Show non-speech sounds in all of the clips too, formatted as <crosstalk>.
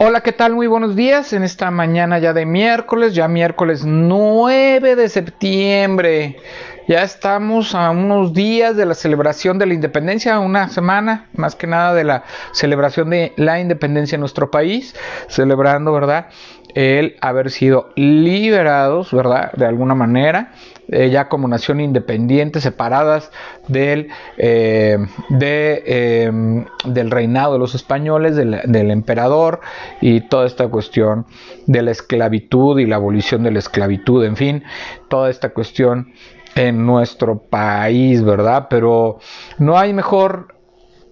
Hola, ¿qué tal? Muy buenos días en esta mañana ya de miércoles, ya miércoles 9 de septiembre. Ya estamos a unos días de la celebración de la independencia, una semana más que nada de la celebración de la independencia en nuestro país, celebrando, ¿verdad? El haber sido liberados, ¿verdad? De alguna manera eh, ya como nación independiente, separadas del, eh, em, del reinado de los españoles, del, del, emperador y toda esta cuestión de la esclavitud y la abolición de la esclavitud, en fin, toda esta cuestión en nuestro país, ¿verdad? Pero no hay mejor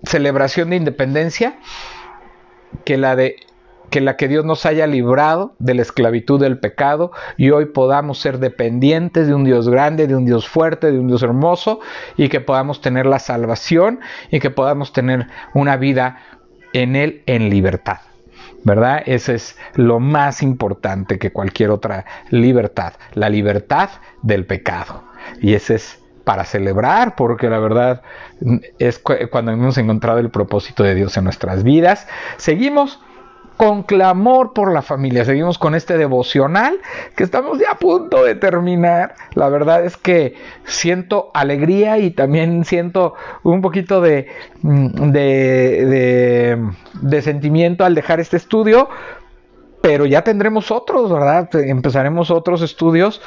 celebración de independencia que la de que la que Dios nos haya librado de la esclavitud del pecado y hoy podamos ser dependientes de un Dios grande, de un Dios fuerte, de un Dios hermoso y que podamos tener la salvación y que podamos tener una vida en Él en libertad. ¿Verdad? Ese es lo más importante que cualquier otra libertad, la libertad del pecado. Y ese es para celebrar, porque la verdad es cuando hemos encontrado el propósito de Dios en nuestras vidas. Seguimos con clamor por la familia. Seguimos con este devocional que estamos ya a punto de terminar. La verdad es que siento alegría y también siento un poquito de, mm, de, de, sentimiento al dejar este estudio. Pero ya tendremos otros, ¿verdad? Empezaremos otros estudios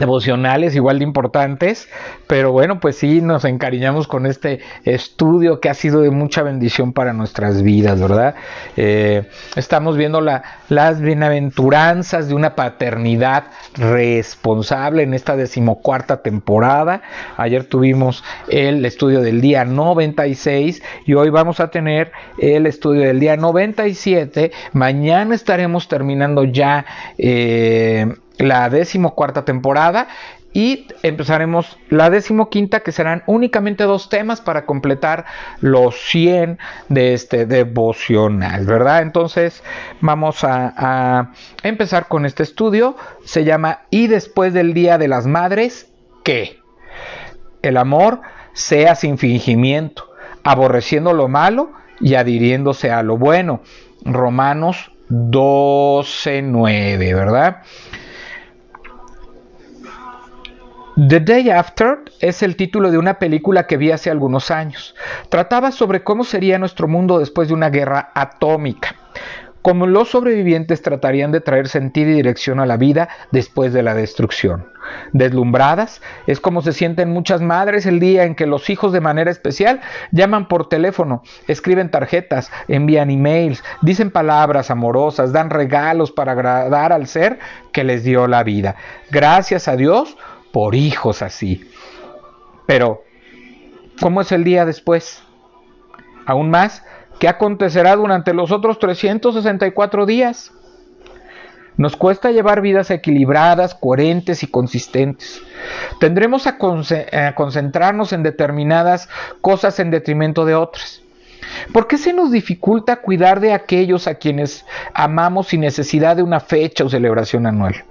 devocionales igual de importantes, pero bueno, pues sí, nos encariñamos con este estudio que ha sido de mucha bendición para nuestras vidas, ¿verdad? Eh, estamos viendo la, las bienaventuranzas de una paternidad responsable en esta decimocuarta temporada. Ayer tuvimos el estudio del día 96 y hoy vamos a tener el estudio del día 97. Mañana estaremos terminando ya. Eh, la decimocuarta temporada y empezaremos la decimoquinta que serán únicamente dos temas para completar los 100 de este devocional, ¿verdad? Entonces vamos a, empezar con este estudio, se llama Y después del Día de las Madres, ¿qué? El amor sea sin fingimiento, aborreciendo lo malo y adhiriéndose a lo bueno. Romanos 12.9, ¿verdad? The Day After es el título de una película que vi hace algunos años. Trataba sobre cómo sería nuestro mundo después de una guerra atómica. Cómo los sobrevivientes tratarían de traer sentido y dirección a la vida después de la destrucción. Deslumbradas, es como se sienten muchas madres el día en que los hijos de manera especial llaman por teléfono, escriben tarjetas, envían emails, dicen palabras amorosas, dan regalos para agradar al ser que les dio la vida. Gracias a Dios, por hijos así. Pero, ¿cómo es el día después? Aún más, ¿qué acontecerá durante los otros 364 días? Nos cuesta llevar vidas equilibradas, coherentes y consistentes. Tendremos a, concentrarnos en determinadas cosas en detrimento de otras. ¿Por qué se nos dificulta cuidar de aquellos a quienes amamos sin necesidad de una fecha o celebración anual?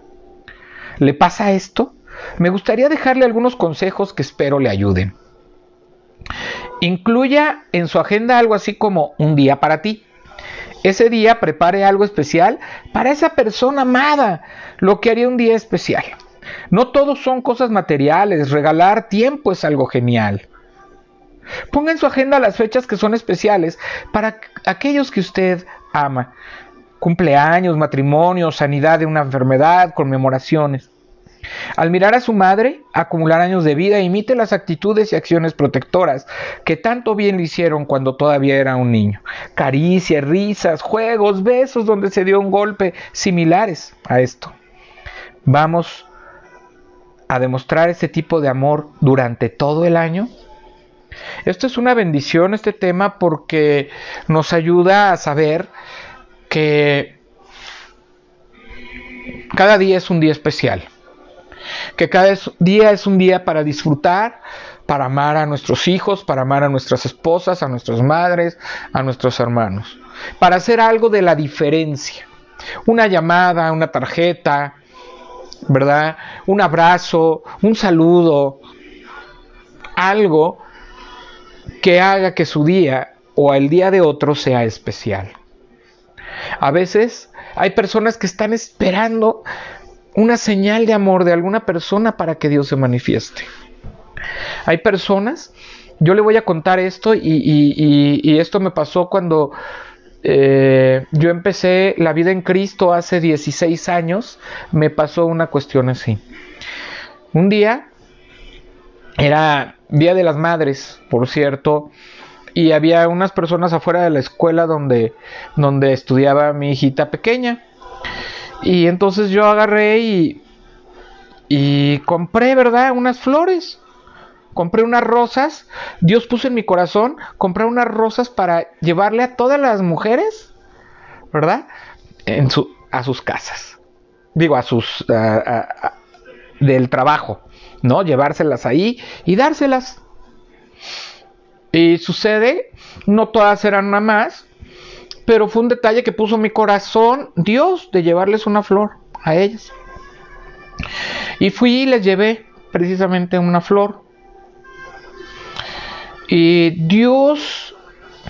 ¿Le pasa esto? Me gustaría dejarle algunos consejos que espero le ayuden. Incluya en su agenda algo así como un día para ti. Ese día prepare algo especial para esa persona amada, lo que haría un día especial. No todos son cosas materiales, regalar tiempo es algo genial. Ponga en su agenda las fechas que son especiales para aquellos que usted ama. Cumpleaños, matrimonio, sanidad de una enfermedad, conmemoraciones. Al mirar a su madre acumular años de vida, imite las actitudes y acciones protectoras que tanto bien le hicieron cuando todavía era un niño. Caricias, risas, juegos, besos donde se dio un golpe similares a esto. Vamos a demostrar ese tipo de amor durante todo el año. Esto es una bendición, este tema, porque nos ayuda a saber que cada día es un día especial que cada día es un día para disfrutar, para amar a nuestros hijos, para amar a nuestras esposas, a nuestras madres, a nuestros hermanos, para hacer algo de la diferencia. Una llamada, una tarjeta, ¿verdad? Un abrazo, un saludo, algo que haga que su día o el día de otro sea especial. A veces hay personas que están esperando una señal de amor de alguna persona para que Dios se manifieste. Hay personas, yo le voy a contar esto y, esto me pasó cuando eh, yo empecé la vida en Cristo hace 16 años, me pasó una cuestión así. Un día, era Día de las Madres, por cierto, y había unas personas afuera de la escuela donde, donde estudiaba mi hijita pequeña. Y entonces yo agarré y, y compré, ¿verdad? Unas flores. Compré unas rosas. Dios puso en mi corazón comprar unas rosas para llevarle a todas las mujeres, ¿verdad? En su, a sus casas. Digo, a sus... del trabajo, ¿no? Llevárselas ahí y dárselas. Y sucede, no todas eran una más, pero fue un detalle que puso mi corazón Dios de llevarles una flor a ellas. Y fui y les llevé precisamente una flor. Y Dios,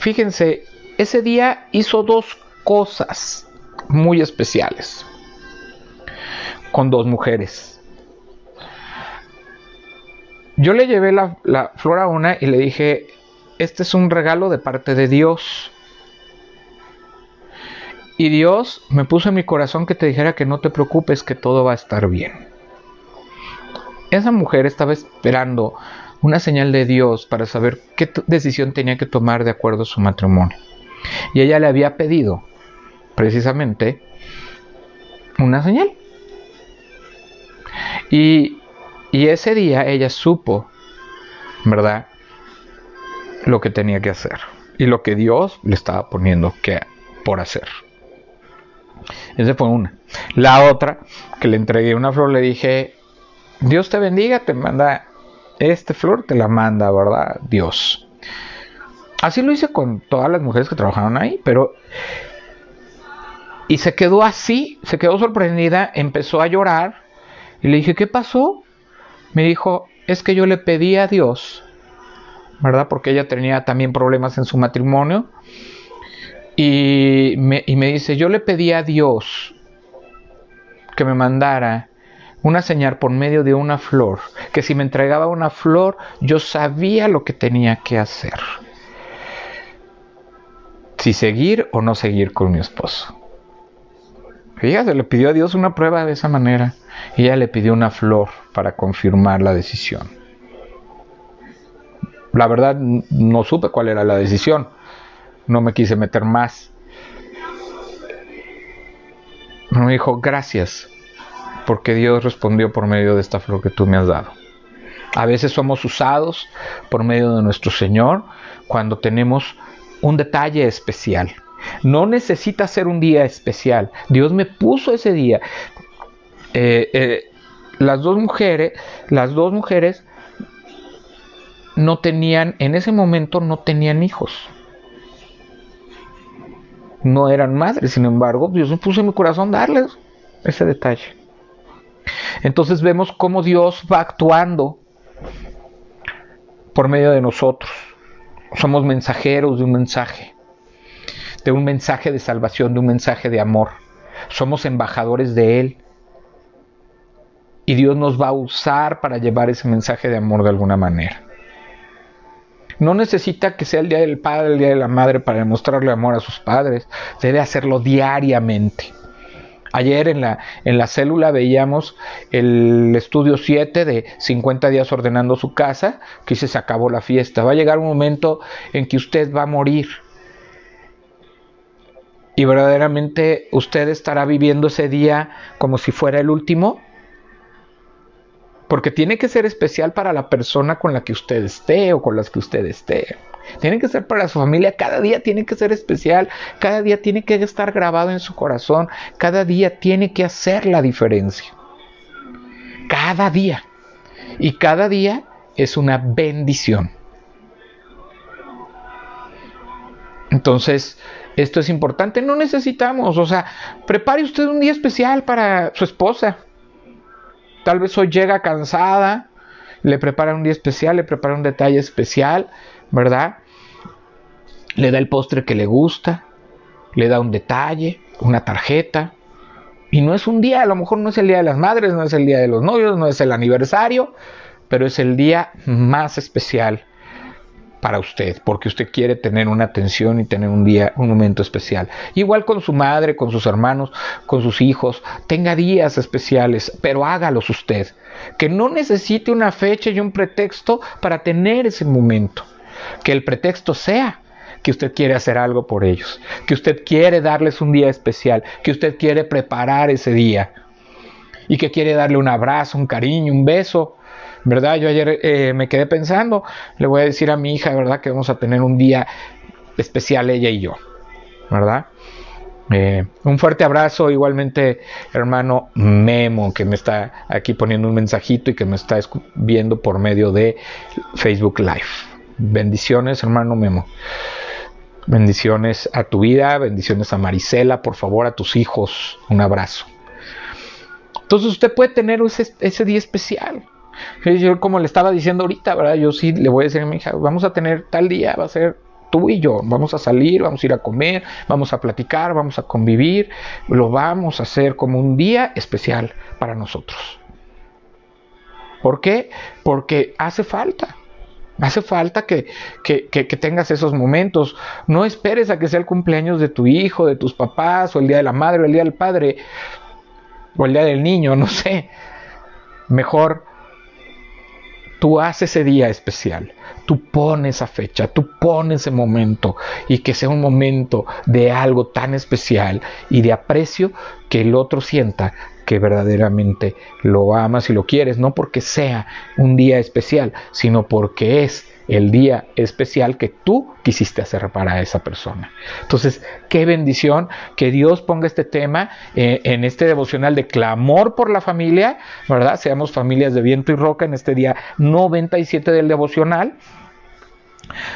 fíjense, ese día hizo dos cosas muy especiales con dos mujeres. Yo le llevé la, la flor a una y le dije, este es un regalo de parte de Dios. Y Dios me puso en mi corazón que te dijera que no te preocupes, que todo va a estar bien. Esa mujer estaba esperando una señal de Dios para saber qué decisión tenía que tomar de acuerdo a su matrimonio. Y ella le había pedido precisamente una señal. Y, y ese día ella supo, ¿verdad? lo que tenía que hacer y lo que Dios le estaba poniendo que, por hacer. Esa fue una. La otra, que le entregué una flor, le dije, Dios te bendiga, te manda este flor, te la manda, ¿verdad? Dios. Así lo hice con todas las mujeres que trabajaron ahí, pero... Y se quedó así, se quedó sorprendida, empezó a llorar y le dije, ¿qué pasó? Me dijo, es que yo le pedí a Dios ¿verdad? Porque ella tenía también problemas en su matrimonio. Y me, y me dice, yo le pedí a Dios que me mandara una señal por medio de una flor, que si me entregaba una flor, yo sabía lo que tenía que hacer. Si seguir o no seguir con mi esposo. Fíjate, le pidió a Dios una prueba de esa manera. Y ella le pidió una flor para confirmar la decisión. La verdad no supe cuál era la decisión. No me quise meter más. Me dijo, gracias, porque Dios respondió por medio de esta flor que tú me has dado. A veces somos usados por medio de nuestro Señor cuando tenemos un detalle especial. No necesita ser un día especial. Dios me puso ese día. Eh, eh, las dos mujeres, las dos mujeres no tenían, en ese momento no tenían hijos. No eran madres, sin embargo, Dios me puso en mi corazón darles ese detalle. Entonces vemos cómo Dios va actuando por medio de nosotros. Somos mensajeros de un mensaje, de un mensaje de salvación, de un mensaje de amor. Somos embajadores de Él. Y Dios nos va a usar para llevar ese mensaje de amor de alguna manera. No necesita que sea el día del padre, el día de la madre para demostrarle amor a sus padres. Debe hacerlo diariamente. Ayer en la, en la célula veíamos el estudio 7 de 50 días ordenando su casa, que se acabó la fiesta. Va a llegar un momento en que usted va a morir. Y verdaderamente usted estará viviendo ese día como si fuera el último porque tiene que ser especial para la persona con la que usted esté o con las que usted esté. Tiene que ser para su familia, cada día tiene que ser especial, cada día tiene que estar grabado en su corazón, cada día tiene que hacer la diferencia. Cada día. Y cada día es una bendición. Entonces, esto es importante, no necesitamos, o sea, prepare usted un día especial para su esposa, Tal vez hoy llega cansada, le prepara un día especial, le prepara un detalle especial, ¿verdad? Le da el postre que le gusta, le da un detalle, una tarjeta. Y no es un día, a lo mejor no es el día de las madres, no es el día de los novios, no es el aniversario, pero es el día más especial para usted, porque usted quiere tener una atención y tener un día, un momento especial. Igual con su madre, con sus hermanos, con sus hijos, tenga días especiales, pero hágalos usted. Que no necesite una fecha y un pretexto para tener ese momento. Que el pretexto sea que usted quiere hacer algo por ellos, que usted quiere darles un día especial, que usted quiere preparar ese día y que quiere darle un abrazo, un cariño, un beso. ¿Verdad? Yo ayer eh, me quedé pensando, le voy a decir a mi hija, ¿verdad? Que vamos a tener un día especial ella y yo, ¿verdad? Eh, un fuerte abrazo igualmente hermano Memo que me está aquí poniendo un mensajito y que me está viendo por medio de Facebook Live. Bendiciones hermano Memo. Bendiciones a tu vida, bendiciones a Marisela, por favor, a tus hijos, un abrazo. Entonces usted puede tener ese, día especial. Yo como le estaba diciendo ahorita, ¿verdad? Yo sí le voy a decir a mi hija, vamos a tener tal día, va a ser tú y yo, vamos a salir, vamos a ir a comer, vamos a platicar, vamos a convivir, lo vamos a hacer como un día especial para nosotros. ¿Por qué? Porque hace falta. Hace falta que, tengas esos momentos. No esperes a que sea el cumpleaños de tu hijo, de tus papás, o el día de la madre, o el día del padre, o el día del niño, <laughs> no sé. Mejor tú haces ese día especial. Tú pones esa fecha, tú pones ese momento y que sea un momento de algo tan especial y de aprecio que el otro sienta que verdaderamente lo amas y lo quieres, no porque sea un día especial, sino porque es el día especial que tú quisiste hacer para esa persona. Entonces, qué bendición que Dios ponga este tema eh, en este devocional de clamor por la familia, ¿verdad? Seamos familias de viento y roca en este día 97 del devocional.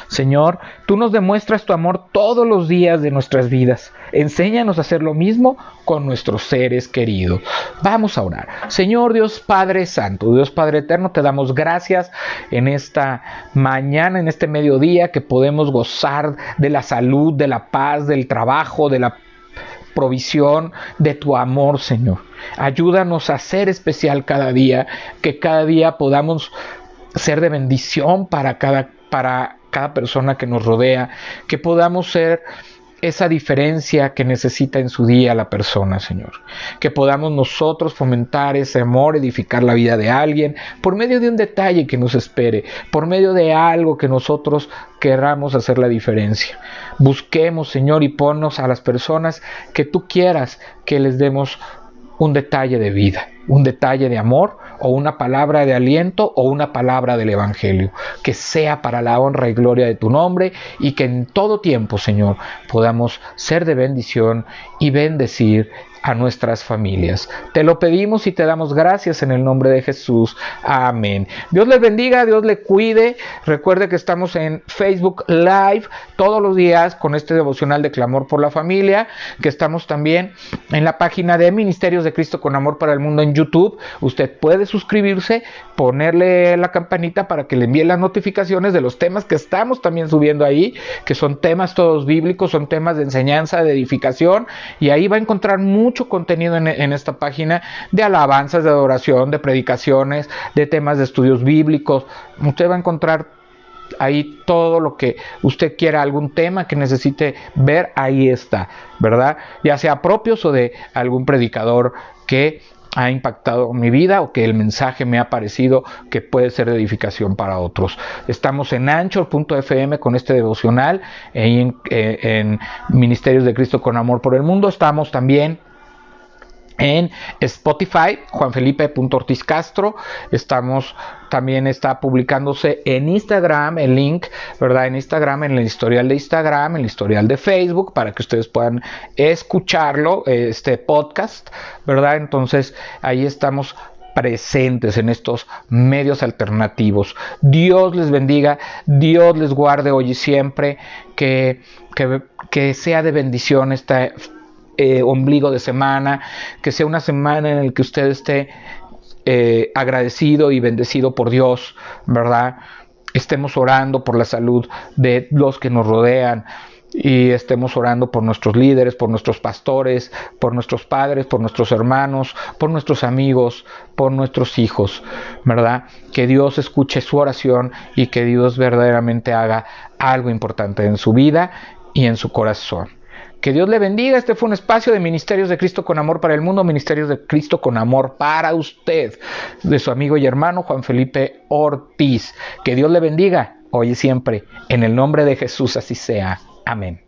Señor, tú nos demuestras tu amor todos los días de nuestras vidas. Enséñanos a hacer lo mismo con nuestros seres queridos. Vamos a orar. Señor Dios Padre Santo, Dios Padre Eterno, te damos gracias en esta mañana, en este mediodía, que podemos gozar de la salud, de la paz, del trabajo, de la provisión, de tu amor, Señor. Ayúdanos a ser especial cada día, que cada día podamos ser de bendición para cada para cada persona que nos rodea, que podamos ser esa diferencia que necesita en su día la persona, Señor. Que podamos nosotros fomentar ese amor, edificar la vida de alguien por medio de un detalle que nos espere, por medio de algo que nosotros querramos hacer la diferencia. Busquemos, Señor, y ponnos a las personas que tú quieras que les demos un detalle de vida, un detalle de amor o una palabra de aliento o una palabra del Evangelio, que sea para la honra y gloria de tu nombre y que en todo tiempo, Señor, podamos ser de bendición y bendecir a nuestras familias. Te lo pedimos y te damos gracias en el nombre de Jesús. Amén. Dios les bendiga, Dios le cuide. Recuerde que estamos en Facebook Live todos los días con este devocional de clamor por la familia, que estamos también en la página de Ministerios de Cristo con Amor para el Mundo en YouTube. Usted puede suscribirse, ponerle la campanita para que le envíe las notificaciones de los temas que estamos también subiendo ahí, que son temas todos bíblicos, son temas de enseñanza, de edificación, y ahí va a encontrar mucho mucho contenido en, esta página de alabanzas, de adoración, de predicaciones, de temas de estudios bíblicos. Usted va a encontrar ahí todo lo que usted quiera, algún tema que necesite ver, ahí está, ¿verdad? Ya sea propios o de algún predicador que ha impactado mi vida o que el mensaje me ha parecido que puede ser de edificación para otros. Estamos en anchor.fm con este devocional, en, eh, en Ministerios de Cristo con Amor por el Mundo. Estamos también en Spotify, Juan Felipe Ortiz Castro. Estamos también está publicándose en Instagram el link, ¿verdad? En Instagram, en el historial de Instagram, en el historial de Facebook, para que ustedes puedan escucharlo, este podcast, ¿verdad? Entonces ahí estamos presentes en estos medios alternativos. Dios les bendiga, Dios les guarde hoy y siempre, que, que, que sea de bendición esta eh, ombligo de semana, que sea una semana en la que usted esté eh, agradecido y bendecido por Dios, ¿verdad? Estemos orando por la salud de los que nos rodean, y estemos orando por nuestros líderes, por nuestros pastores, por nuestros padres, por nuestros hermanos, por nuestros amigos, por nuestros hijos, ¿verdad? Que Dios escuche su oración y que Dios verdaderamente haga algo importante en su vida y en su corazón. Que Dios le bendiga. Este fue un espacio de Ministerios de Cristo con Amor para el Mundo, Ministerios de Cristo con Amor para usted, de su amigo y hermano Juan Felipe Ortiz. Que Dios le bendiga hoy y siempre. En el nombre de Jesús así sea. Amén.